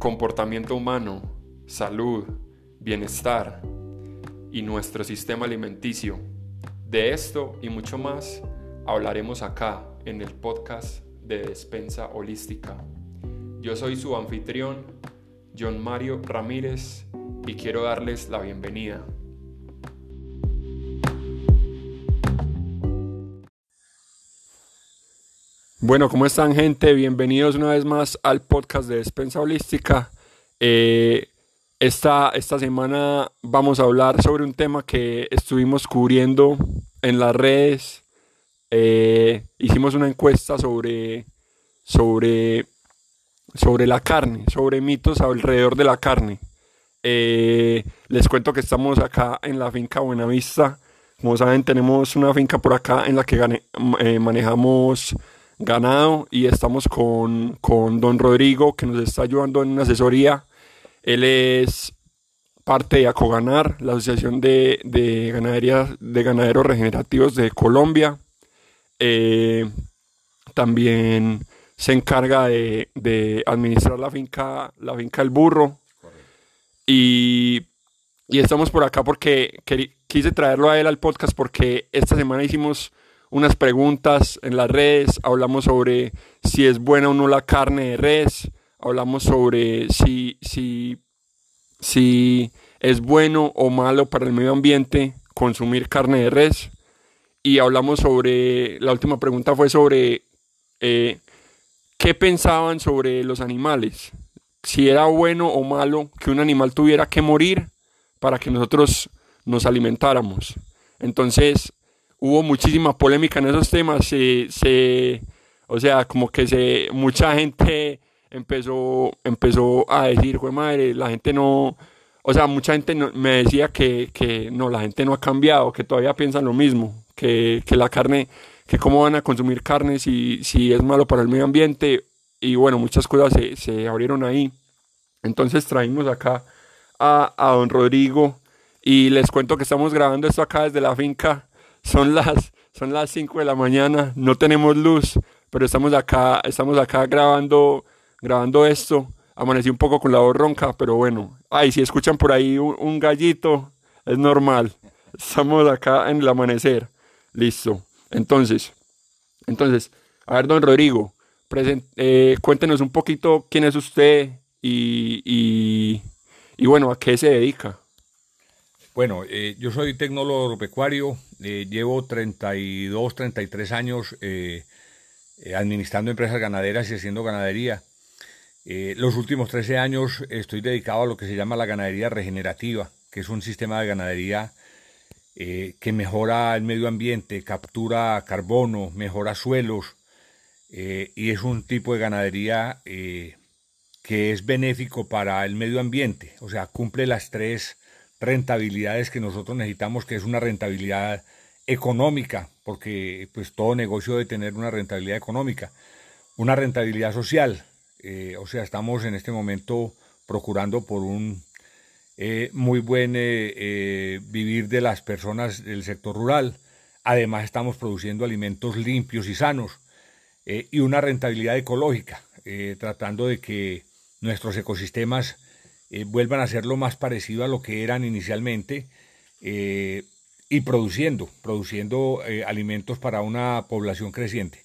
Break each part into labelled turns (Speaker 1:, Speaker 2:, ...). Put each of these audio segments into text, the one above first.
Speaker 1: comportamiento humano, salud, bienestar y nuestro sistema alimenticio. De esto y mucho más hablaremos acá en el podcast de Despensa Holística. Yo soy su anfitrión, John Mario Ramírez, y quiero darles la bienvenida. Bueno, ¿cómo están gente? Bienvenidos una vez más al podcast de Despensa Holística. Eh, esta, esta semana vamos a hablar sobre un tema que estuvimos cubriendo en las redes. Eh, hicimos una encuesta sobre, sobre, sobre la carne, sobre mitos alrededor de la carne. Eh, les cuento que estamos acá en la finca Buenavista. Como saben, tenemos una finca por acá en la que manejamos ganado y estamos con, con don Rodrigo que nos está ayudando en una asesoría. Él es parte de Acoganar, la Asociación de, de, de Ganaderos Regenerativos de Colombia. Eh, también se encarga de, de, administrar la finca, la finca El Burro. Y, y, estamos por acá porque quise traerlo a él al podcast porque esta semana hicimos unas preguntas en las redes, hablamos sobre si es buena o no la carne de res, hablamos sobre si, si, si es bueno o malo para el medio ambiente consumir carne de res y hablamos sobre, la última pregunta fue sobre eh, qué pensaban sobre los animales, si era bueno o malo que un animal tuviera que morir para que nosotros nos alimentáramos. Entonces, hubo muchísima polémica en esos temas, se, se, o sea, como que se, mucha gente empezó, empezó a decir, fue madre, la gente no, o sea, mucha gente me decía que, que, no, la gente no ha cambiado, que todavía piensan lo mismo, que, que la carne, que cómo van a consumir carne si, si es malo para el medio ambiente, y bueno, muchas cosas se, se abrieron ahí. Entonces traímos acá a, a don Rodrigo y les cuento que estamos grabando esto acá desde la finca son las, son las 5 de la mañana, no tenemos luz, pero estamos acá, estamos acá grabando, grabando esto. Amanecí un poco con la voz ronca, pero bueno. Ay, si escuchan por ahí un, gallito, es normal. Estamos acá en el amanecer. Listo. Entonces, entonces, a ver, don Rodrigo, eh, cuéntenos un poquito quién es usted y, y bueno, a qué se dedica.
Speaker 2: Bueno, eh, yo soy tecnólogo agropecuario, eh, llevo 32, 33 años eh, administrando empresas ganaderas y haciendo ganadería. los últimos 13 años estoy dedicado a lo que se llama la ganadería regenerativa, que es un sistema de ganadería que mejora el medio ambiente, captura carbono, mejora suelos y es un tipo de ganadería que es benéfico para el medio ambiente, o sea, cumple las tres rentabilidades que nosotros necesitamos, que es una rentabilidad económica, porque pues todo negocio debe tener una rentabilidad económica, una rentabilidad social, eh, o sea, estamos en este momento procurando por un eh, muy buen eh, vivir de las personas del sector rural, además estamos produciendo alimentos limpios y sanos, y una rentabilidad ecológica, tratando de que nuestros ecosistemas eh, vuelvan a ser lo más parecido a lo que eran inicialmente eh, y produciendo, produciendo eh, alimentos para una población creciente.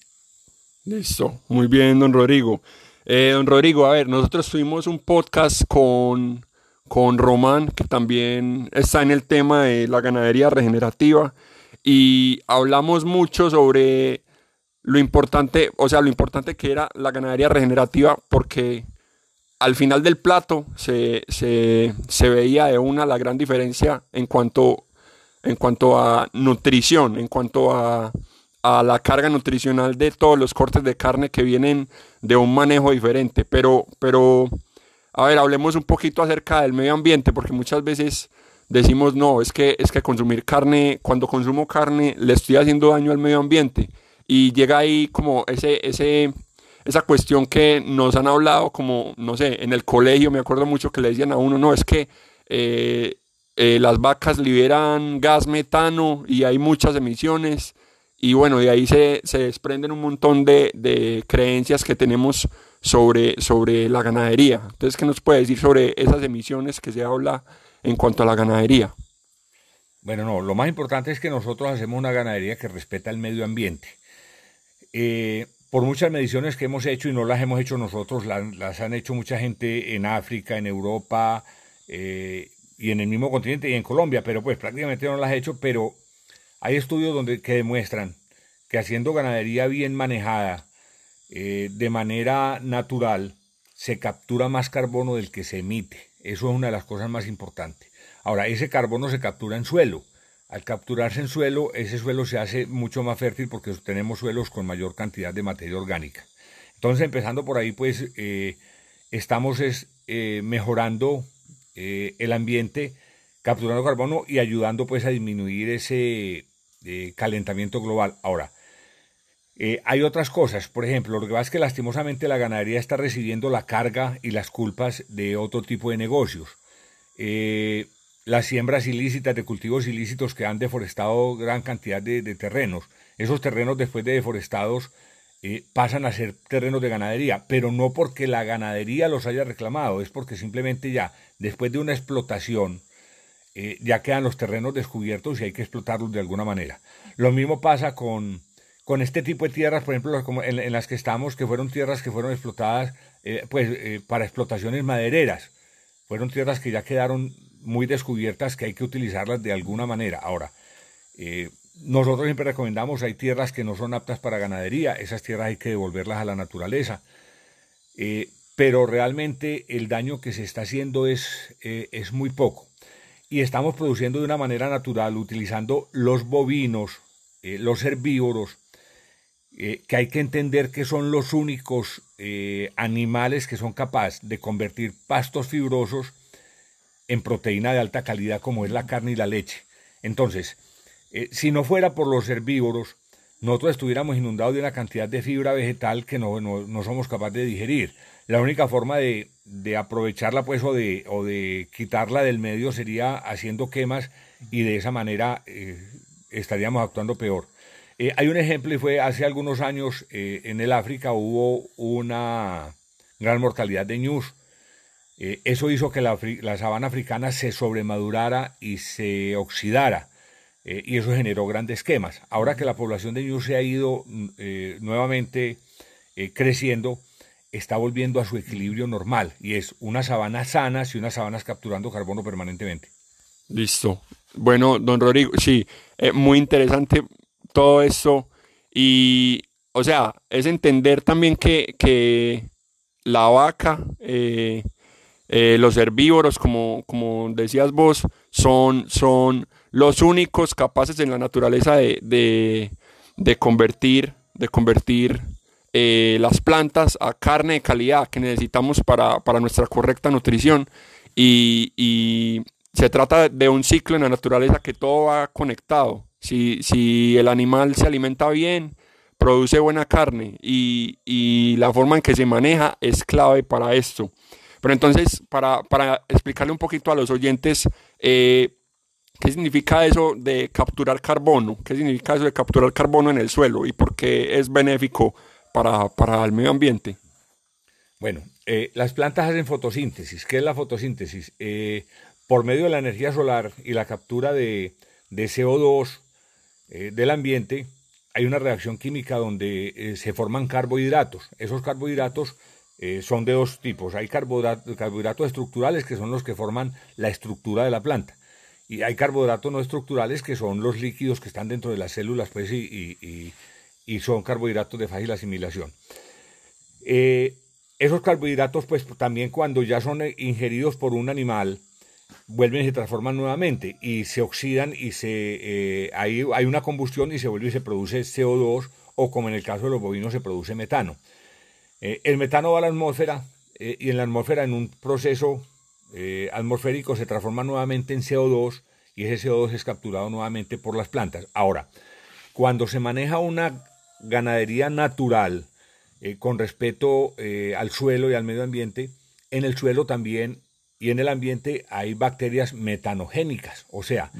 Speaker 1: Listo, muy bien, don Rodrigo. don Rodrigo, a ver, nosotros tuvimos un podcast con, con Román, que también está en el tema de la ganadería regenerativa, y hablamos mucho sobre lo importante, o sea, lo importante que era la ganadería regenerativa, porque al final del plato se, veía de una la gran diferencia en cuanto, en cuanto a nutrición, en cuanto a, la carga nutricional de todos los cortes de carne que vienen de un manejo diferente. Pero, pero, a ver, hablemos un poquito acerca del medio ambiente, porque muchas veces decimos, no, es que, es que consumir carne, cuando consumo carne, le estoy haciendo daño al medio ambiente. Y llega ahí como ese, ese, esa cuestión que nos han hablado como, no sé, en el colegio me acuerdo mucho que le decían a uno, no, es que eh, eh, las vacas liberan gas metano y hay muchas emisiones y bueno, de ahí se, se desprenden un montón de, de, creencias que tenemos sobre, sobre la ganadería. Entonces, ¿qué nos puede decir sobre esas emisiones que se habla en cuanto a la ganadería?
Speaker 2: Bueno, no, lo más importante es que nosotros hacemos una ganadería que respeta el medio ambiente. Eh, por muchas mediciones que hemos hecho, y no las hemos hecho nosotros, las, han hecho mucha gente en África, en Europa, eh, y en el mismo continente y en Colombia, pero pues prácticamente no las he hecho, pero hay estudios donde, que demuestran que haciendo ganadería bien manejada, eh, de manera natural, se captura más carbono del que se emite. Eso es una de las cosas más importantes. Ahora, ese carbono se captura en suelo. Al capturarse en suelo, ese suelo se hace mucho más fértil porque tenemos suelos con mayor cantidad de materia orgánica. Entonces, empezando por ahí, pues eh, estamos es, eh, mejorando eh, el ambiente, capturando carbono y ayudando pues a disminuir ese calentamiento global. Ahora, hay otras cosas, por ejemplo, lo que pasa es que lastimosamente la ganadería está recibiendo la carga y las culpas de otro tipo de negocios. Las siembras ilícitas de cultivos ilícitos que han deforestado gran cantidad de, terrenos. Esos terrenos después de deforestados pasan a ser terrenos de ganadería, pero no porque la ganadería los haya reclamado, es porque simplemente ya después de una explotación, eh, ya quedan los terrenos descubiertos y hay que explotarlos de alguna manera. Lo mismo pasa con, con este tipo de tierras, por ejemplo, como en, las que estamos, que fueron tierras que fueron explotadas eh, pues, eh, para explotaciones madereras. Fueron tierras que ya quedaron muy descubiertas, que hay que utilizarlas de alguna manera. Ahora, nosotros siempre recomendamos, hay tierras que no son aptas para ganadería, esas tierras hay que devolverlas a la naturaleza pero realmente el daño que se está haciendo es, eh, es muy poco. Y estamos produciendo de una manera natural, utilizando los bovinos, eh, los herbívoros, eh, que hay que entender que son los únicos animales que son capaces de convertir pastos fibrosos en proteína de alta calidad como es la carne y la leche. Entonces, si no fuera por los herbívoros, nosotros estuviéramos inundados de una cantidad de fibra vegetal que no, no somos capaces de digerir la única forma de, aprovecharla pues o de, o de quitarla del medio sería haciendo quemas y de esa manera eh, estaríamos actuando peor. Eh, hay un ejemplo y fue hace algunos años eh, en el África hubo una gran mortalidad de ñus. Eso hizo que la, la, sabana africana se sobremadurara y se oxidara. y eso generó grandes quemas. Ahora que la población de ñus se ha ido mm, nuevamente creciendo, está volviendo a su equilibrio normal y es unas sabanas sanas y unas sabanas capturando carbono permanentemente.
Speaker 1: Listo. Bueno, don Rodrigo, sí, eh, muy interesante todo esto y, o sea, es entender también que, que la vaca, eh, eh, los herbívoros, como, como decías vos, son, son los únicos capaces en la naturaleza de, de, convertir, de convertir eh, las plantas a carne de calidad que necesitamos para, nuestra correcta nutrición. Y, se trata de un ciclo en la naturaleza que todo va conectado. Si, si el animal se alimenta bien, produce buena carne y, la forma en que se maneja es clave para esto. Pero entonces, para, explicarle un poquito a los oyentes, eh, ¿qué significa eso de capturar carbono? ¿Qué significa eso de capturar carbono en el suelo y por qué es benéfico para, el medio ambiente?
Speaker 2: Bueno, eh, las plantas hacen fotosíntesis. ¿Qué es la fotosíntesis? Eh, por medio de la energía solar y la captura de, CO2 eh, del ambiente, hay una reacción química donde se forman carbohidratos. Esos carbohidratos son de dos tipos. Hay carbohidratos, estructurales, que son los que forman la estructura de la planta. Y hay carbohidratos no estructurales, que son los líquidos que están dentro de las células pues, y y son carbohidratos de fácil asimilación. Eh, esos carbohidratos, pues también cuando ya son ingeridos por un animal, vuelven y se transforman nuevamente y se oxidan y se, eh, hay, una combustión y se vuelve y se produce CO2 o como en el caso de los bovinos se produce metano. Eh, el metano va a la atmósfera y en la atmósfera en un proceso atmosférico se transforma nuevamente en CO2 y ese CO2 es capturado nuevamente por las plantas. Ahora, cuando se maneja una ganadería natural eh, con respeto eh, al suelo y al medio ambiente, en el suelo también y en el ambiente hay bacterias metanogénicas, o sea,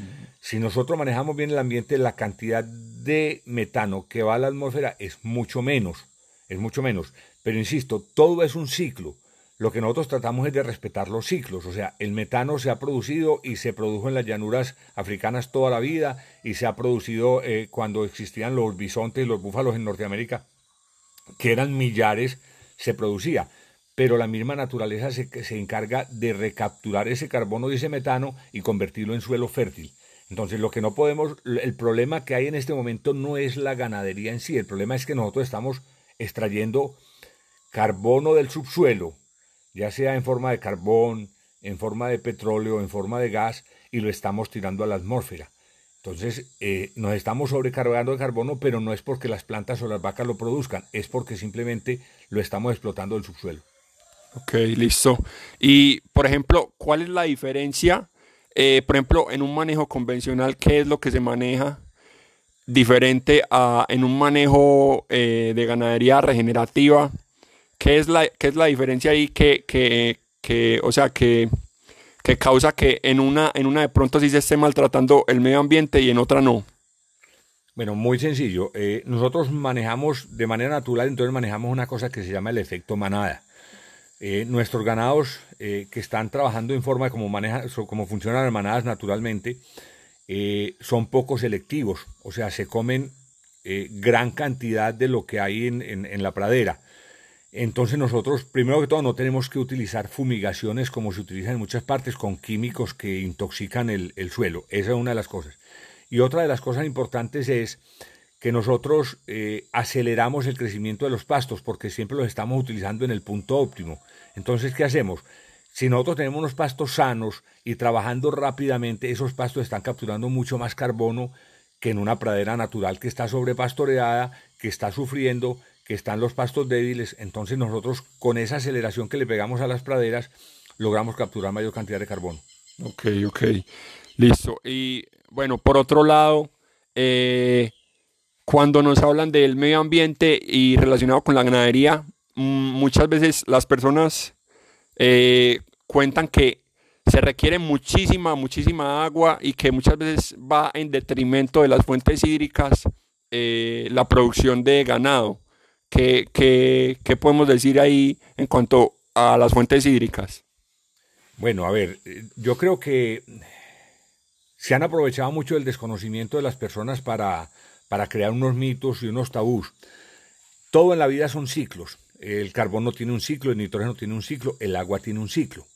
Speaker 2: Si nosotros manejamos bien el ambiente, la cantidad de metano que va a la atmósfera es mucho menos, es mucho menos. Pero insisto, todo es un ciclo. Lo que nosotros tratamos es de respetar los ciclos, o sea, el metano se ha producido y se produjo en las llanuras africanas toda la vida y se ha producido eh, cuando existían los bisontes y los búfalos en Norteamérica, que eran millares, se producía pero la misma naturaleza se, se, encarga de recapturar ese carbono y ese metano y convertirlo en suelo fértil. Entonces, lo que no podemos, el problema que hay en este momento no es la ganadería en sí, el problema es que nosotros estamos extrayendo carbono del subsuelo, ya sea en forma de carbón, en forma de petróleo, en forma de gas, y lo estamos tirando a la atmósfera. Entonces, eh, nos estamos sobrecargando de carbono, pero no es porque las plantas o las vacas lo produzcan, es porque simplemente lo estamos explotando del subsuelo.
Speaker 1: Ok, listo. Y, por ejemplo, ¿cuál es la diferencia, eh, por ejemplo, en un manejo convencional, qué es lo que se maneja diferente a en un manejo eh, de ganadería regenerativa? ¿Qué es la, qué es la diferencia ahí que, que, que o sea, que, que causa que en una, en una de pronto sí se esté maltratando el medio ambiente y en otra no?
Speaker 2: Bueno, muy sencillo. Eh, nosotros manejamos de manera natural, entonces manejamos una cosa que se llama el efecto manada. Eh, nuestros ganados eh, que están trabajando en forma como, maneja, como funcionan las manadas naturalmente, son poco selectivos, o sea, se comen gran cantidad de lo que hay en, en, la pradera. Entonces nosotros, primero que todo, no tenemos que utilizar fumigaciones como se utilizan en muchas partes con químicos que intoxican el, el suelo. Esa es una de las cosas. Y otra de las cosas importantes es que nosotros eh, aceleramos el crecimiento de los pastos porque siempre los estamos utilizando en el punto óptimo. Entonces, ¿qué hacemos? Si nosotros tenemos unos pastos sanos y trabajando rápidamente, esos pastos están capturando mucho más carbono que en una pradera natural que está sobrepastoreada, que está sufriendo, que están los pastos débiles. Entonces nosotros con esa aceleración que le pegamos a las praderas logramos capturar mayor cantidad de carbono.
Speaker 1: Ok, ok. Listo. Y bueno, por otro lado, eh, cuando nos hablan del medio ambiente y relacionado con la ganadería, mm, muchas veces las personas eh, cuentan que se requiere muchísima, muchísima agua y que muchas veces va en detrimento de las fuentes hídricas eh, la producción de ganado. ¿Qué, qué podemos decir ahí en cuanto a las fuentes hídricas?
Speaker 2: Bueno, a ver, yo creo que se han aprovechado mucho el desconocimiento de las personas para para crear unos mitos y unos tabús. Todo en la vida son ciclos. El carbono tiene un ciclo, el nitrógeno tiene un ciclo, el agua tiene un ciclo.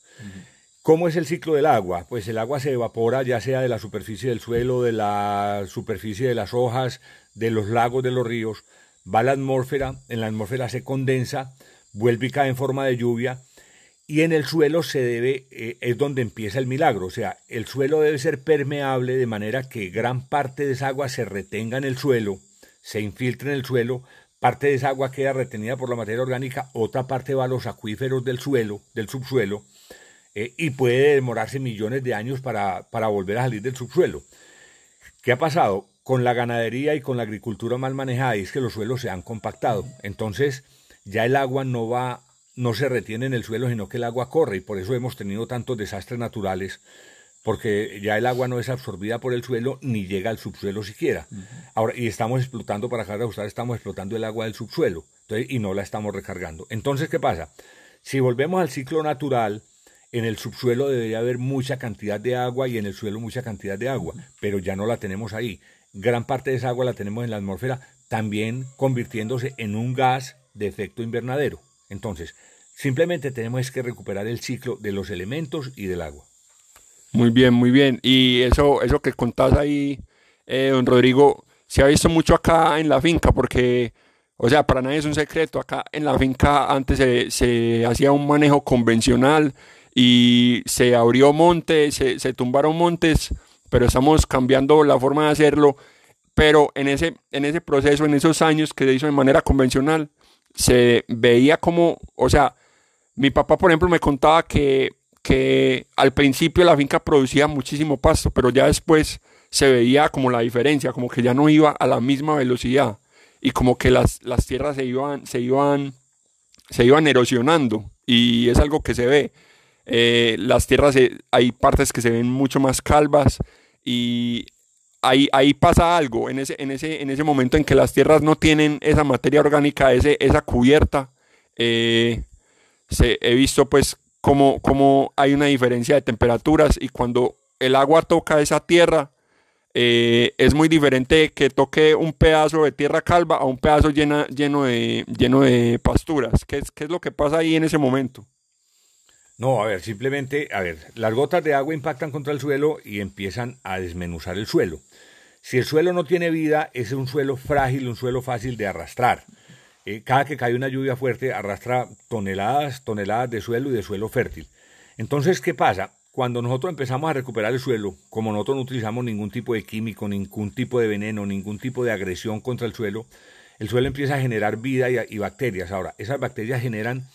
Speaker 2: ¿Cómo es el ciclo del agua? Pues el agua se evapora ya sea de la superficie del suelo, de la superficie de las hojas, de los lagos, de los ríos, va a la atmósfera, en la atmósfera se condensa, vuelve y cae en forma de lluvia y en el suelo se debe, eh, es donde empieza el milagro, o sea, el suelo debe ser permeable de manera que gran parte de esa agua se retenga en el suelo, se infiltre en el suelo, parte de esa agua queda retenida por la materia orgánica, otra parte va a los acuíferos del suelo, del subsuelo, eh, y puede demorarse millones de años para, para volver a salir del subsuelo. ¿Qué ha pasado? Con la ganadería y con la agricultura mal manejada es que los suelos se han compactado. Entonces, ya el agua no va no se retiene en el suelo, sino que el agua corre y por eso hemos tenido tantos desastres naturales, porque ya el agua no es absorbida por el suelo ni llega al subsuelo siquiera. Ahora, y estamos explotando, para dejar de usar, estamos explotando el agua del subsuelo y no la estamos recargando. Entonces, ¿qué pasa? Si volvemos al ciclo natural, en el subsuelo debería haber mucha cantidad de agua y en el suelo mucha cantidad de agua, pero ya no la tenemos ahí. Gran parte de esa agua la tenemos en la atmósfera, también convirtiéndose en un gas de efecto invernadero. Entonces, simplemente tenemos que recuperar el ciclo de los elementos y del agua.
Speaker 1: Muy bien, muy bien. Y eso, eso que contás ahí, eh, don Rodrigo, se ha visto mucho acá en la finca, porque, o sea, para nadie es un secreto, acá en la finca antes se, hacía un manejo convencional y se abrió montes, se, se, tumbaron montes, pero estamos cambiando la forma de hacerlo. Pero en ese, en ese proceso, en esos años que se hizo de manera convencional, se veía como, o sea, mi papá, por ejemplo, me contaba que, que al principio la finca producía muchísimo pasto, pero ya después se veía como la diferencia, como que ya no iba a la misma velocidad y como que las, las tierras se iban, se iban, se iban erosionando y es algo que se ve. Eh, las tierras, hay partes que se ven mucho más calvas y ahí, ahí pasa algo, en ese, en, ese, en ese momento en que las tierras no tienen esa materia orgánica, ese, esa cubierta, eh, se, he visto pues como, como hay una diferencia de temperaturas y cuando el agua toca esa tierra, eh, es muy diferente que toque un pedazo de tierra calva a un pedazo llena, lleno, de, lleno de pasturas. ¿Qué es, ¿Qué es lo que pasa ahí en ese momento?
Speaker 2: No, a ver, simplemente, a ver, las gotas de agua impactan contra el suelo y empiezan a desmenuzar el suelo. Si el suelo no tiene vida, es un suelo frágil, un suelo fácil de arrastrar. Eh, cada que cae una lluvia fuerte arrastra toneladas, toneladas de suelo y de suelo fértil. Entonces, ¿qué pasa? Cuando nosotros empezamos a recuperar el suelo, como nosotros no utilizamos ningún tipo de químico, ningún tipo de veneno, ningún tipo de agresión contra el suelo, el suelo empieza a generar vida y, bacterias. Ahora, esas bacterias generan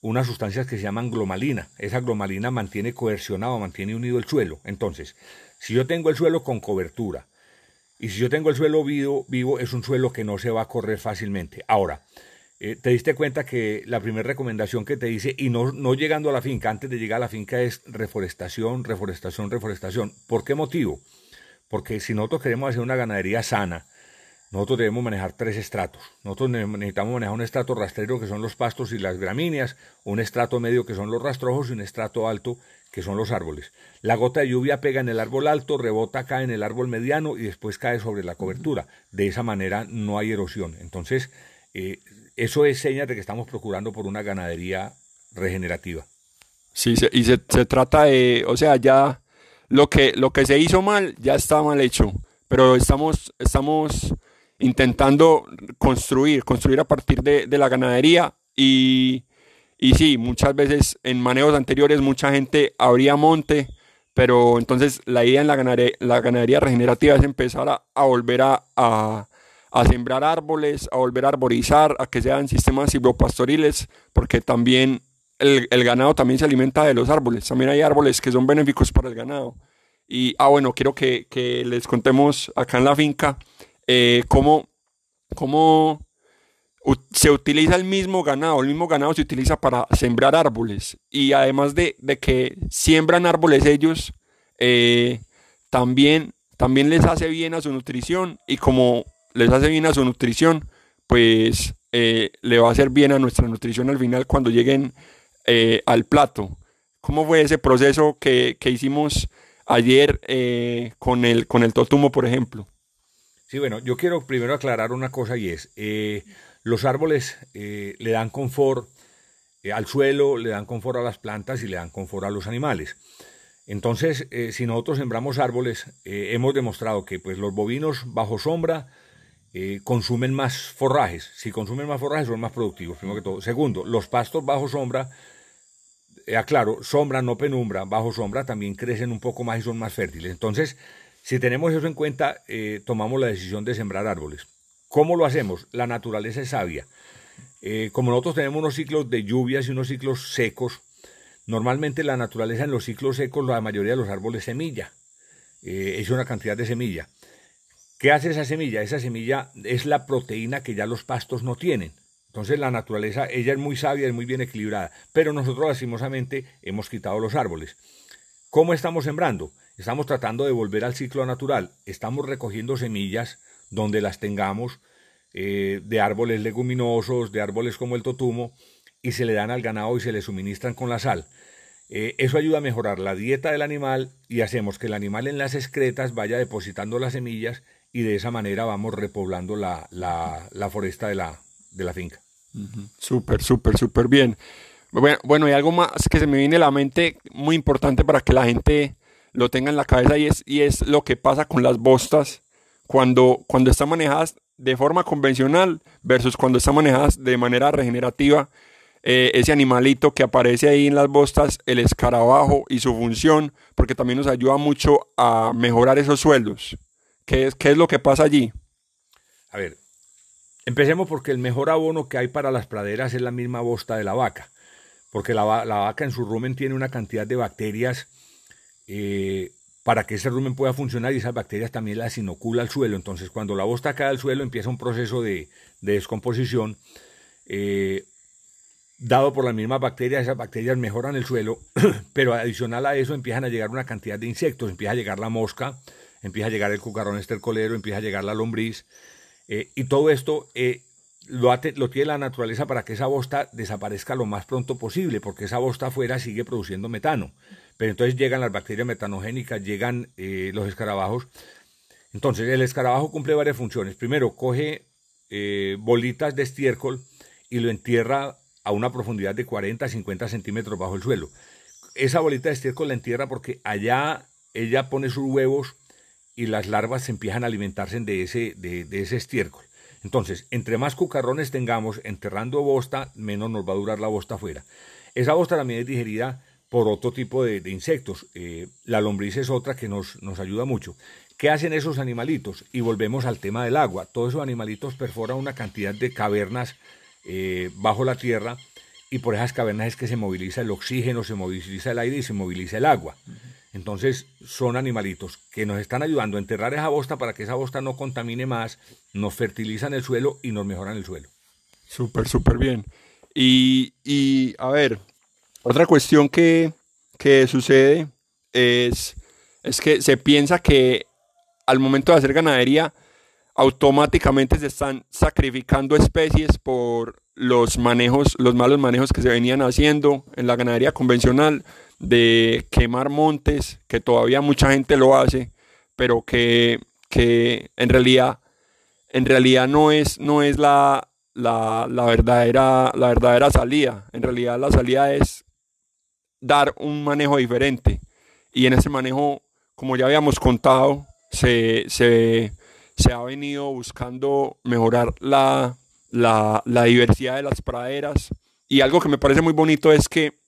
Speaker 2: unas sustancias que se llaman glomalina. Esa glomalina mantiene coercionado, mantiene unido el suelo. Entonces, si yo tengo el suelo con cobertura, y si yo tengo el suelo vivo, vivo es un suelo que no se va a correr fácilmente. Ahora, eh, te diste cuenta que la primera recomendación que te dice, y no, no llegando a la finca, antes de llegar a la finca es reforestación, reforestación, reforestación. ¿Por qué motivo? Porque si nosotros queremos hacer una ganadería sana, nosotros debemos manejar tres estratos. Nosotros necesitamos manejar un estrato rastrero que son los pastos y las gramíneas, un estrato medio que son los rastrojos y un estrato alto que son los árboles. La gota de lluvia pega en el árbol alto, rebota, cae en el árbol mediano y después cae sobre la cobertura. De esa manera no hay erosión. Entonces, eh, eso es señal de que estamos procurando por una ganadería regenerativa.
Speaker 1: Sí, y se, se, trata de, o sea, ya lo que, lo que se hizo mal ya está mal hecho, pero estamos, estamos intentando construir, construir a partir de, la ganadería y, y sí, muchas veces en manejos anteriores mucha gente abría monte, pero entonces la idea en la ganadería, la ganadería regenerativa es empezar a, volver a, a, sembrar árboles, a volver a arborizar, a que sean sistemas silvopastoriles, porque también el, el, ganado también se alimenta de los árboles, también hay árboles que son benéficos para el ganado. Y, ah, bueno, quiero que, que les contemos acá en la finca eh, cómo, cómo se utiliza el mismo ganado, el mismo ganado se utiliza para sembrar árboles y además de, que siembran árboles ellos, eh, también, también les hace bien a su nutrición y como les hace bien a su nutrición, pues eh, le va a hacer bien a nuestra nutrición al final cuando lleguen al plato. ¿Cómo fue ese proceso que, hicimos ayer con, el, con el totumo, por ejemplo?
Speaker 2: Sí, bueno, yo quiero primero aclarar una cosa y es, eh, los árboles eh, le dan confort eh, al suelo, le dan confort a las plantas y le dan confort a los animales. Entonces, si nosotros sembramos árboles, hemos demostrado que pues, los bovinos bajo sombra consumen más forrajes. Si consumen más forrajes son más productivos, primero que todo. Segundo, los pastos bajo sombra, aclaro, sombra, no penumbra, bajo sombra también crecen un poco más y son más fértiles. Entonces, si tenemos eso en cuenta, eh, tomamos la decisión de sembrar árboles. ¿Cómo lo hacemos? La naturaleza es sabia. Eh, como nosotros tenemos unos ciclos de lluvias y unos ciclos secos, normalmente la naturaleza en los ciclos secos, la mayoría de los árboles semilla. Eh, es una cantidad de semilla. ¿Qué hace esa semilla? Esa semilla es la proteína que ya los pastos no tienen. Entonces la naturaleza, ella es muy sabia, es muy bien equilibrada, pero nosotros lastimosamente hemos quitado los árboles. ¿Cómo estamos sembrando? Estamos tratando de volver al ciclo natural. Estamos recogiendo semillas donde las tengamos eh, de árboles leguminosos, de árboles como el totumo, y se le dan al ganado y se le suministran con la sal. Eh, eso ayuda a mejorar la dieta del animal y hacemos que el animal en las excretas vaya depositando las semillas y de esa manera vamos repoblando la, la, foresta de la, de la finca.
Speaker 1: Súper, súper, súper bien. Bueno, bueno, y algo más que se me viene a la mente muy importante para que la gente lo tenga en la cabeza y es, y es lo que pasa con las bostas cuando, cuando están manejadas de forma convencional versus cuando están manejadas de manera regenerativa. Eh, ese animalito que aparece ahí en las bostas, el escarabajo y su función, porque también nos ayuda mucho a mejorar esos sueldos. ¿Qué es, qué es lo que pasa allí?
Speaker 2: A ver, empecemos porque el mejor abono que hay para las praderas es la misma bosta de la vaca, porque la, la vaca en su rumen tiene una cantidad de bacterias eh, para que ese rumen pueda funcionar y esas bacterias también las inocula al suelo. Entonces, cuando la bosta cae al suelo, empieza un proceso de, descomposición. Eh, dado por las mismas bacterias, esas bacterias mejoran el suelo, pero adicional a eso empiezan a llegar una cantidad de insectos, empieza a llegar la mosca, empieza a llegar el cucarrón estercolero, empieza a llegar la lombriz, eh, y todo esto lo, lo, tiene la naturaleza para que esa bosta desaparezca lo más pronto posible, porque esa bosta afuera sigue produciendo metano. Pero entonces llegan las bacterias metanogénicas, llegan eh, los escarabajos. Entonces el escarabajo cumple varias funciones. Primero, coge bolitas de estiércol y lo entierra a una profundidad de 40 a 50 centímetros bajo el suelo. Esa bolita de estiércol la entierra porque allá ella pone sus huevos y las larvas empiezan a alimentarse de ese, de, ese estiércol. Entonces, entre más cucarrones tengamos enterrando bosta, menos nos va a durar la bosta afuera. Esa bosta también es digerida por otro tipo de, insectos. Eh, la lombriz es otra que nos, nos, ayuda mucho. ¿Qué hacen esos animalitos? Y volvemos al tema del agua. Todos esos animalitos perforan una cantidad de cavernas eh, bajo la tierra y por esas cavernas es que se moviliza el oxígeno, se moviliza el aire y se moviliza el agua. Entonces son animalitos que nos están ayudando a enterrar esa bosta para que esa bosta no contamine más, nos fertilizan el suelo y nos mejoran el suelo.
Speaker 1: Súper, súper bien. Y, y, a ver, otra cuestión que, que sucede es, es que se piensa que al momento de hacer ganadería, automáticamente se están sacrificando especies por los manejos, los malos manejos que se venían haciendo en la ganadería convencional de quemar montes, que todavía mucha gente lo hace, pero que, en realidad, en realidad no es, no es la, la, verdadera, la verdadera salida. En realidad la salida es dar un manejo diferente. Y en ese manejo, como ya habíamos contado, se, se, ha venido buscando mejorar la, la, la diversidad de las praderas. Y algo que me parece muy bonito es que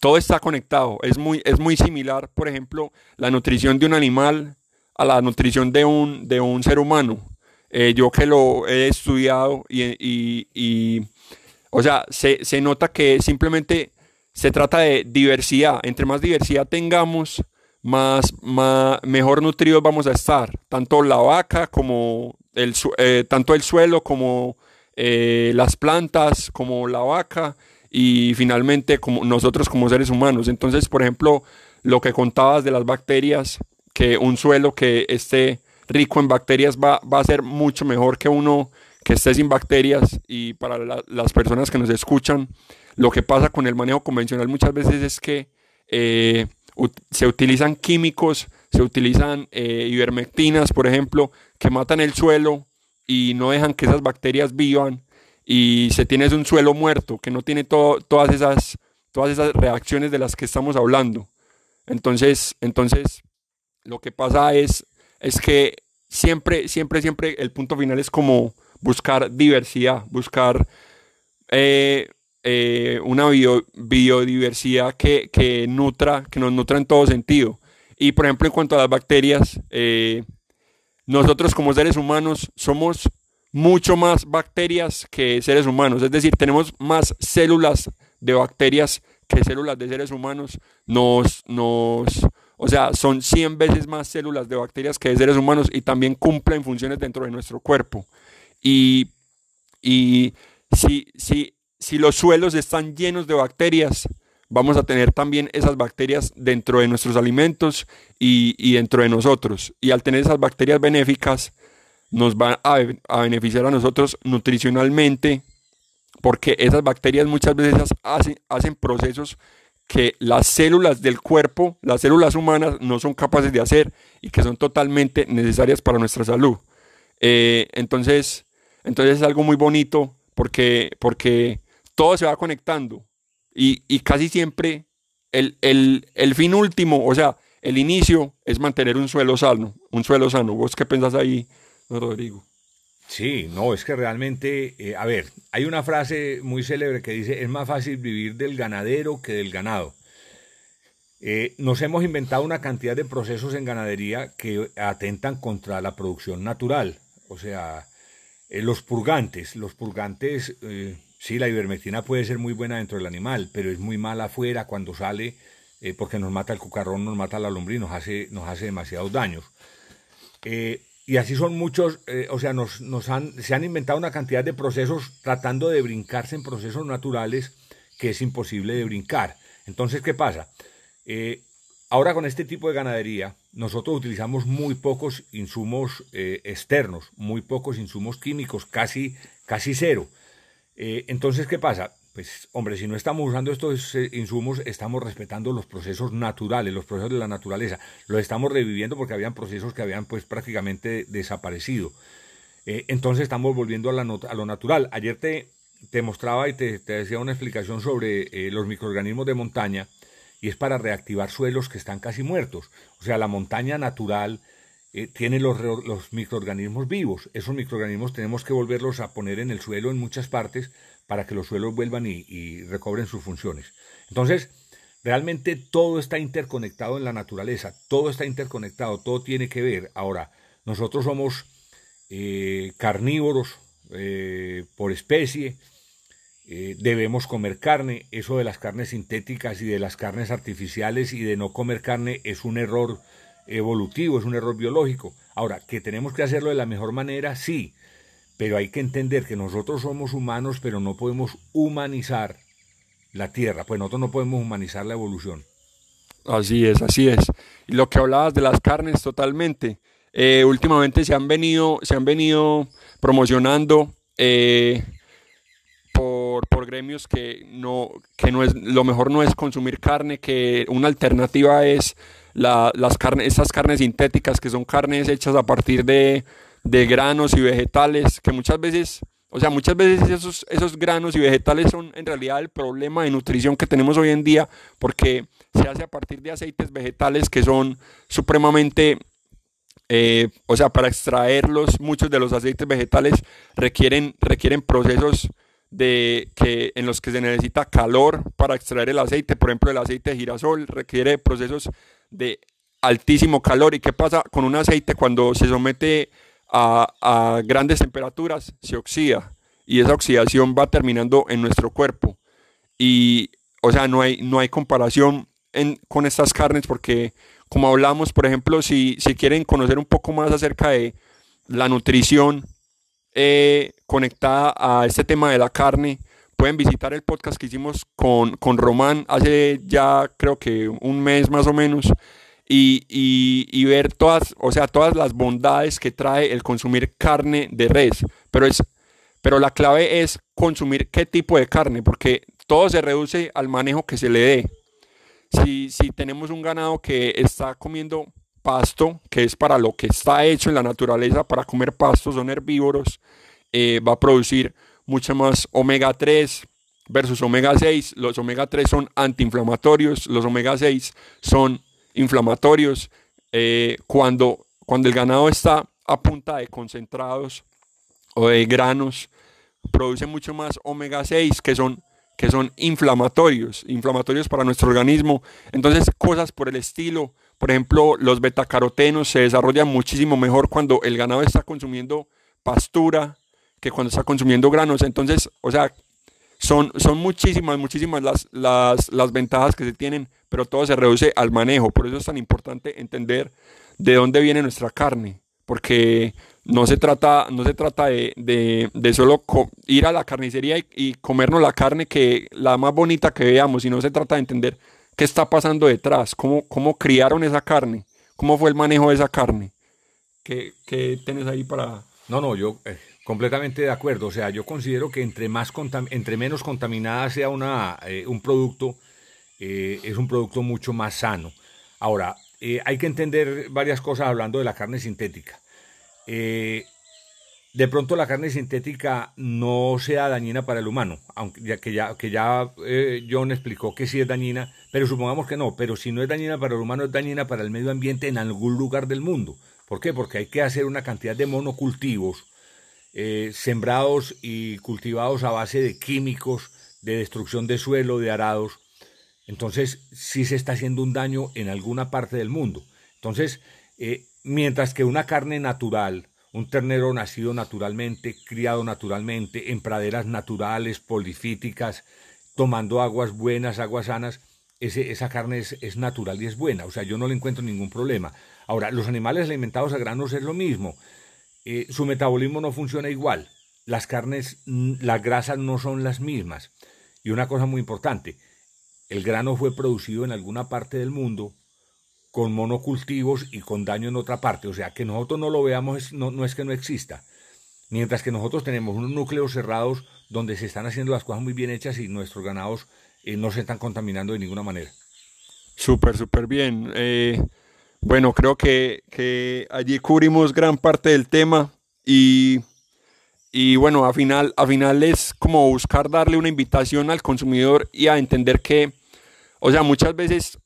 Speaker 1: todo está conectado. Es muy, es muy similar, por ejemplo, la nutrición de un animal a la nutrición de un, de un ser humano. Eh, yo que lo he estudiado y, o sea, se, nota que simplemente se trata de diversidad. Entre más diversidad tengamos, más, más mejor nutridos vamos a estar. Tanto la vaca como el, eh, tanto el suelo como eh, las plantas, como la vaca y finalmente como nosotros como seres humanos. Entonces, por ejemplo, lo que contabas de las bacterias, que un suelo que esté rico en bacterias va, va a ser mucho mejor que uno que esté sin bacterias y para las personas que nos escuchan, lo que pasa con el manejo convencional muchas veces es que eh, se utilizan químicos, se utilizan eh, ivermectinas, por ejemplo, que matan el suelo y no dejan que esas bacterias vivan y se tiene un suelo muerto que no tiene todas, esas, todas esas reacciones de las que estamos hablando. Entonces, entonces lo que pasa es, es que siempre, siempre, siempre el punto final es como buscar diversidad, buscar eh, eh, una biodiversidad que, que, nutra, que nos nutra en todo sentido. Y por ejemplo, en cuanto a las bacterias, eh, nosotros como seres humanos somos mucho más bacterias que seres humanos. Es decir, tenemos más células de bacterias que células de seres humanos. Nos, nos, o sea, son 100 veces más células de bacterias que de seres humanos y también cumplen funciones dentro de nuestro cuerpo. Y, y si, si, si los suelos están llenos de bacterias, vamos a tener también esas bacterias dentro de nuestros alimentos y, y dentro de nosotros. Y al tener esas bacterias benéficas, nos va a, beneficiar a nosotros nutricionalmente, porque esas bacterias muchas veces hacen, hacen procesos que las células del cuerpo, las células humanas, no son capaces de hacer y que son totalmente necesarias para nuestra salud. Eh, entonces, entonces es algo muy bonito porque, porque todo se va conectando y, y casi siempre el, el, el, fin último, o sea, el inicio es mantener un suelo sano, un suelo sano. ¿Vos qué pensás ahí, Rodrigo.
Speaker 2: Sí, no, es que realmente, eh, a ver, hay una frase muy célebre que dice, es más fácil vivir del ganadero que del ganado. Eh, nos hemos inventado una cantidad de procesos en ganadería que atentan contra la producción natural. O sea, eh, los purgantes, los purgantes, sí, la ivermectina puede ser muy buena dentro del animal, pero es muy mala afuera cuando sale, porque nos mata el cucarrón, nos mata la lombriz, nos hace, nos hace demasiados daños. Y así son muchos, eh, o sea, nos, nos han, se han inventado una cantidad de procesos tratando de brincarse en procesos naturales que es imposible de brincar. Entonces, ¿qué pasa? Eh, ahora con este tipo de ganadería, nosotros utilizamos muy pocos insumos eh, externos, muy pocos insumos químicos, casi, casi cero. Eh, entonces, ¿qué pasa? Pues, hombre, si no estamos usando estos eh, insumos, estamos respetando los procesos naturales, los procesos de la naturaleza. Los estamos reviviendo porque habían procesos que habían, pues, prácticamente desaparecido. entonces, estamos volviendo a, la a, lo natural. Ayer te, te mostraba y te, te decía una explicación sobre los microorganismos de montaña y es para reactivar suelos que están casi muertos. O sea, la montaña natural eh, tiene los, los, microorganismos vivos. Esos microorganismos tenemos que volverlos a poner en el suelo en muchas partes para que los suelos vuelvan y, recobren sus funciones. Entonces, realmente todo está interconectado en la naturaleza, todo está interconectado, todo tiene que ver. Ahora, nosotros somos eh, carnívoros eh, por especie, eh, debemos comer carne. Eso de las carnes sintéticas y de las carnes artificiales y de no comer carne es un error evolutivo, es un error biológico. Ahora, que tenemos que hacerlo de la mejor manera, sí, pero hay que entender que nosotros somos humanos, pero no podemos humanizar la Tierra, pues nosotros no podemos humanizar la evolución.
Speaker 1: Así es, así es. Y lo que hablabas de las carnes totalmente. Eh, últimamente se han venido, se han venido promocionando eh, por, gremios que no, que no es, lo mejor no es consumir carne, que una alternativa es las carnes, estas carnes sintéticas, que son carnes hechas a partir de, granos y vegetales, que muchas veces, o sea, muchas veces esos, esos granos y vegetales son en realidad el problema de nutrición que tenemos hoy en día, porque se hace a partir de aceites vegetales que son supremamente eh, o sea, para extraerlos, muchos de los aceites vegetales requieren, requieren procesos de que en los que se necesita calor para extraer el aceite, por ejemplo el aceite de girasol requiere procesos de altísimo calor. Y qué pasa con un aceite cuando se somete a, grandes temperaturas se oxida y esa oxidación va terminando en nuestro cuerpo. Y o sea no hay, no hay comparación con estas carnes porque como hablamos por ejemplo si, si quieren conocer un poco más acerca de la nutrición eh, conectada a este tema de la carne, pueden visitar el podcast que hicimos con, con Román hace ya creo que un mes más o menos y, y, ver todas, o sea, todas las bondades que trae el consumir carne de res. Pero, es, pero la clave es consumir qué tipo de carne, porque todo se reduce al manejo que se le dé. Si, si tenemos un ganado que está comiendo pasto, que es para lo que está hecho en la naturaleza, para comer pasto, son herbívoros, eh, va a producir mucha más omega 3 versus omega 6. Los omega 3 son antiinflamatorios, los omega 6 son inflamatorios. Eh, cuando, cuando el ganado está a punta de concentrados o de granos, produce mucho más omega 6 que son que son inflamatorios, inflamatorios para nuestro organismo. Entonces, cosas por el estilo, por ejemplo, los betacarotenos se desarrollan muchísimo mejor cuando el ganado está consumiendo pastura que cuando está consumiendo granos. Entonces, o sea, son, son muchísimas, muchísimas las, las, las ventajas que se tienen, pero todo se reduce al manejo. Por eso es tan importante entender de dónde viene nuestra carne, porque no se trata, no se trata de, de, de solo ir a la carnicería y, y, comernos la carne que la más bonita que veamos, sino se trata de entender qué está pasando detrás, cómo, cómo criaron esa carne, cómo fue el manejo de esa carne. ¿Qué, qué tienes ahí para...?
Speaker 2: No, no, yo eh, completamente de acuerdo. O sea, yo considero que entre, más entre menos contaminada sea una, eh, un producto, eh, es un producto mucho más sano. Ahora, hay que entender varias cosas hablando de la carne sintética. de pronto la carne sintética no sea dañina para el humano, aunque ya que ya, que ya John explicó que sí es dañina, pero supongamos que no, pero si no es dañina para el humano, es dañina para el medio ambiente en algún lugar del mundo. ¿Por qué? Porque hay que hacer una cantidad de monocultivos eh, sembrados y cultivados a base de químicos, de destrucción de suelo, de arados. Entonces, sí se está haciendo un daño en alguna parte del mundo. Entonces, eh, mientras que una carne natural, un ternero nacido naturalmente, criado naturalmente, en praderas naturales, polifíticas, tomando aguas buenas, aguas sanas, esa carne es, natural y es buena, o sea, yo no le encuentro ningún problema. Ahora, los animales alimentados a granos es lo mismo, eh, su metabolismo no funciona igual, las carnes, las grasas no son las mismas. Y una cosa muy importante, el grano fue producido en alguna parte del mundo con monocultivos y con daño en otra parte. O sea, que nosotros no lo veamos no, no es que no exista. Mientras que nosotros tenemos unos núcleos cerrados donde se están haciendo las cosas muy bien hechas y nuestros ganados eh, no se están contaminando de ninguna manera.
Speaker 1: Súper, súper bien. Eh, bueno, creo que, que, allí cubrimos gran parte del tema y, y bueno, a final, a final es como buscar darle una invitación al consumidor y a entender que, o sea, muchas veces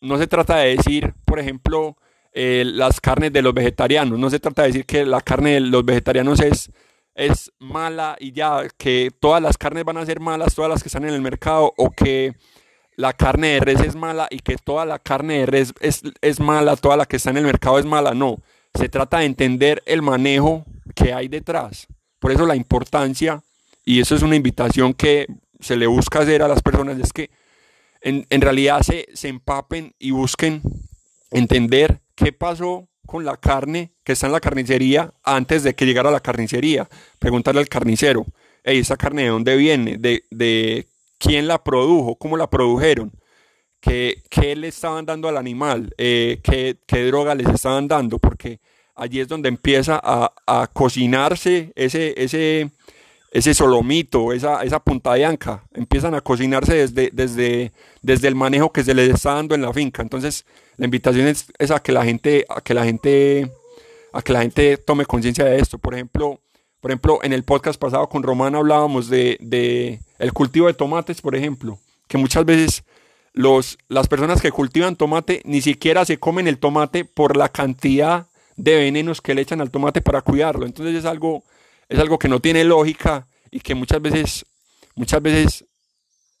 Speaker 1: no se trata de decir, por ejemplo, eh, las carnes de los vegetarianos, no se trata de decir que la carne de los vegetarianos es, es mala y ya, que todas las carnes van a ser malas, todas las que están en el mercado, o que la carne de res es mala y que toda la carne de res es, es mala, toda la que está en el mercado es mala, no. Se trata de entender el manejo que hay detrás. Por eso la importancia, y eso es una invitación que se le busca hacer a las personas, es que en, en realidad se, se empapen y busquen entender qué pasó con la carne que está en la carnicería antes de que llegara a la carnicería. Preguntarle al carnicero, hey, ¿esa carne de dónde viene? ¿De, de quién la produjo? ¿Cómo la produjeron? ¿Qué, qué le estaban dando al animal? Eh, ¿qué, ¿Qué droga les estaban dando? Porque allí es donde empieza a, a cocinarse ese, ese, ese solomito, esa, esa punta de anca, empiezan a cocinarse desde, desde, desde el manejo que se les está dando en la finca. Entonces, la invitación es, es a que la gente, a que la gente, a que la gente tome conciencia de esto. Por ejemplo, por ejemplo, en el podcast pasado con Román hablábamos de, de el cultivo de tomates, por ejemplo, que muchas veces los, las personas que cultivan tomate ni siquiera se comen el tomate por la cantidad de venenos que le echan al tomate para cuidarlo. Entonces es algo, es algo que no tiene lógica y que muchas veces, muchas veces,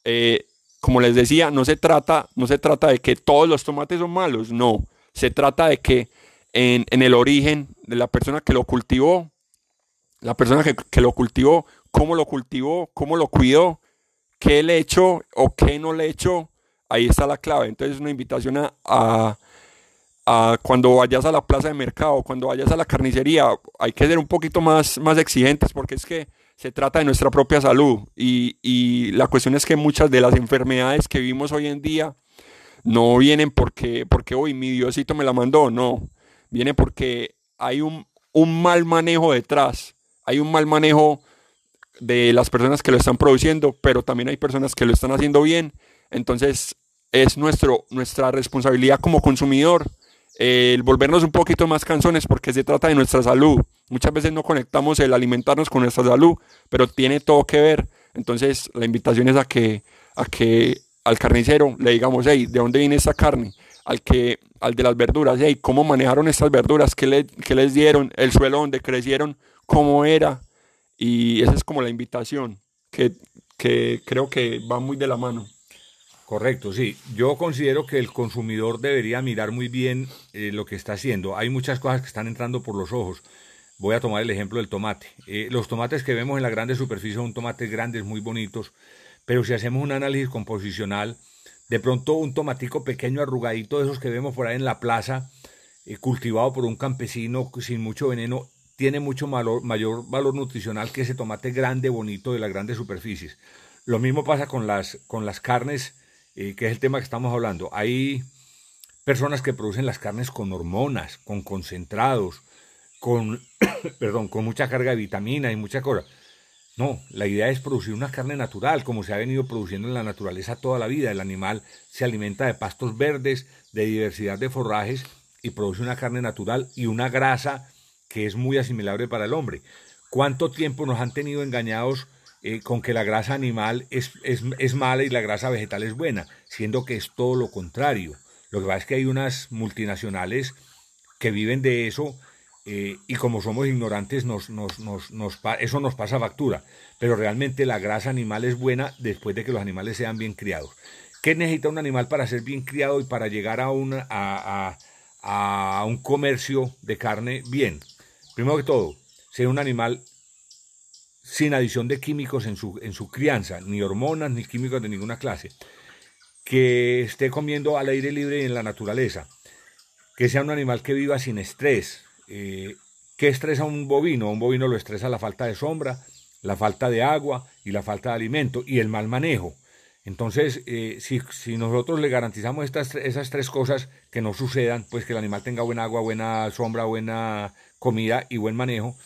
Speaker 1: eh, como les decía, no se trata, no se trata de que todos los tomates son malos, no. Se trata de que en, en el origen de la persona que lo cultivó, la persona que, que lo cultivó, cómo lo cultivó, cómo lo cuidó, qué le echó o qué no le echó, ahí está la clave. Entonces es una invitación a, a, cuando vayas a la plaza de mercado, cuando vayas a la carnicería, hay que ser un poquito más, más exigentes porque es que se trata de nuestra propia salud y, y la cuestión es que muchas de las enfermedades que vimos hoy en día no vienen porque, porque hoy mi Diosito me la mandó, no, viene porque hay un, un mal manejo detrás, hay un mal manejo de las personas que lo están produciendo, pero también hay personas que lo están haciendo bien. Entonces es nuestro, nuestra responsabilidad como consumidor el volvernos un poquito más canzones porque se trata de nuestra salud. Muchas veces no conectamos el alimentarnos con nuestra salud, pero tiene todo que ver. Entonces la invitación es a que, a que al carnicero le digamos, hey, ¿de dónde viene esta carne? Al que al de las verduras, hey, ¿cómo manejaron estas verduras? ¿Qué, le, qué les dieron? ¿El suelo donde crecieron? ¿Cómo era? Y esa es como la invitación, que, que creo que va muy de la mano.
Speaker 2: Correcto, sí. Yo considero que el consumidor debería mirar muy bien eh, lo que está haciendo. Hay muchas cosas que están entrando por los ojos. Voy a tomar el ejemplo del tomate. Eh, los tomates que vemos en la grande superficie son tomates grandes, muy bonitos, pero si hacemos un análisis composicional, de pronto un tomatico pequeño, arrugadito, de esos que vemos por ahí en la plaza, eh, cultivado por un campesino sin mucho veneno, tiene mucho mayor valor nutricional que ese tomate grande, bonito de las grandes superficies. Lo mismo pasa con las, con las carnes, eh, que es el tema que estamos hablando. Hay personas que producen las carnes con hormonas, con concentrados, con, perdón, con mucha carga de vitamina y mucha cosa. No, la idea es producir una carne natural, como se ha venido produciendo en la naturaleza toda la vida. El animal se alimenta de pastos verdes, de diversidad de forrajes y produce una carne natural y una grasa que es muy asimilable para el hombre. ¿Cuánto tiempo nos han tenido engañados eh, con que la grasa animal es, es, es, mala y la grasa vegetal es buena, siendo que es todo lo contrario? Lo que pasa es que hay unas multinacionales que viven de eso eh, y como somos ignorantes nos, nos, nos, eso nos pasa factura. Pero realmente la grasa animal es buena después de que los animales sean bien criados. ¿Qué necesita un animal para ser bien criado y para llegar a, una, a, a un comercio de carne bien? Primero que todo, ser un animal sin adición de químicos en su, en su crianza, ni hormonas, ni químicos de ninguna clase. Que esté comiendo al aire libre y en la naturaleza. Que sea un animal que viva sin estrés. Eh, ¿Qué estresa un bovino? Un bovino lo estresa la falta de sombra, la falta de agua y la falta de alimento y el mal manejo. Entonces, eh, si, nosotros le garantizamos estas, esas tres cosas que no sucedan, pues que el animal tenga buena agua, buena sombra, buena comida y buen manejo,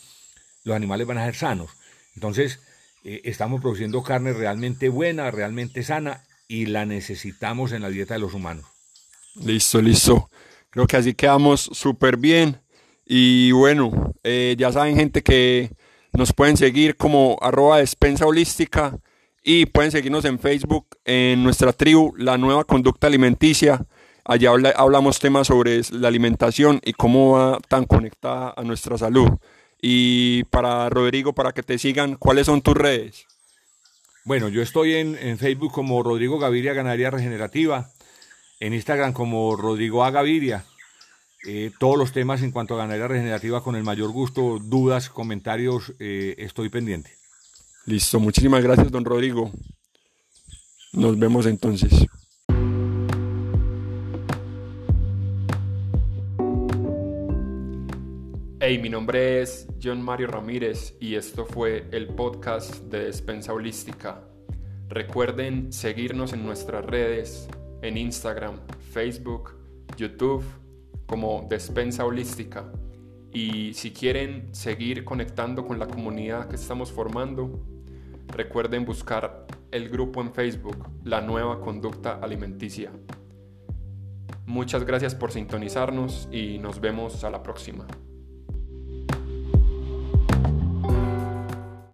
Speaker 2: los animales van a ser sanos. Entonces, eh, estamos produciendo carne realmente buena, realmente sana y la necesitamos en la dieta de los humanos.
Speaker 1: Listo, listo. Creo que así quedamos súper bien. Y bueno, eh, ya saben gente que nos pueden seguir como arroba despensa holística y pueden seguirnos en Facebook en nuestra tribu, La Nueva Conducta Alimenticia. Allá hablamos temas sobre la alimentación y cómo va tan conectada a nuestra salud. Y para Rodrigo, para que te sigan, ¿cuáles son tus redes?
Speaker 2: Bueno, yo estoy en, Facebook como Rodrigo Gaviria Ganadería Regenerativa, en Instagram como Rodrigo A. Gaviria. Eh, todos los temas en cuanto a ganadería regenerativa con el mayor gusto, dudas, comentarios, eh, estoy pendiente.
Speaker 1: Listo, muchísimas gracias, don Rodrigo. Nos vemos entonces. Hey, mi nombre es John Mario Ramírez y esto fue el podcast de Despensa Holística. Recuerden seguirnos en nuestras redes, en Instagram, Facebook, YouTube, como Despensa Holística. Y si quieren seguir conectando con la comunidad que estamos formando, recuerden buscar el grupo en Facebook, La Nueva Conducta Alimenticia. Muchas gracias por sintonizarnos y nos vemos a la próxima.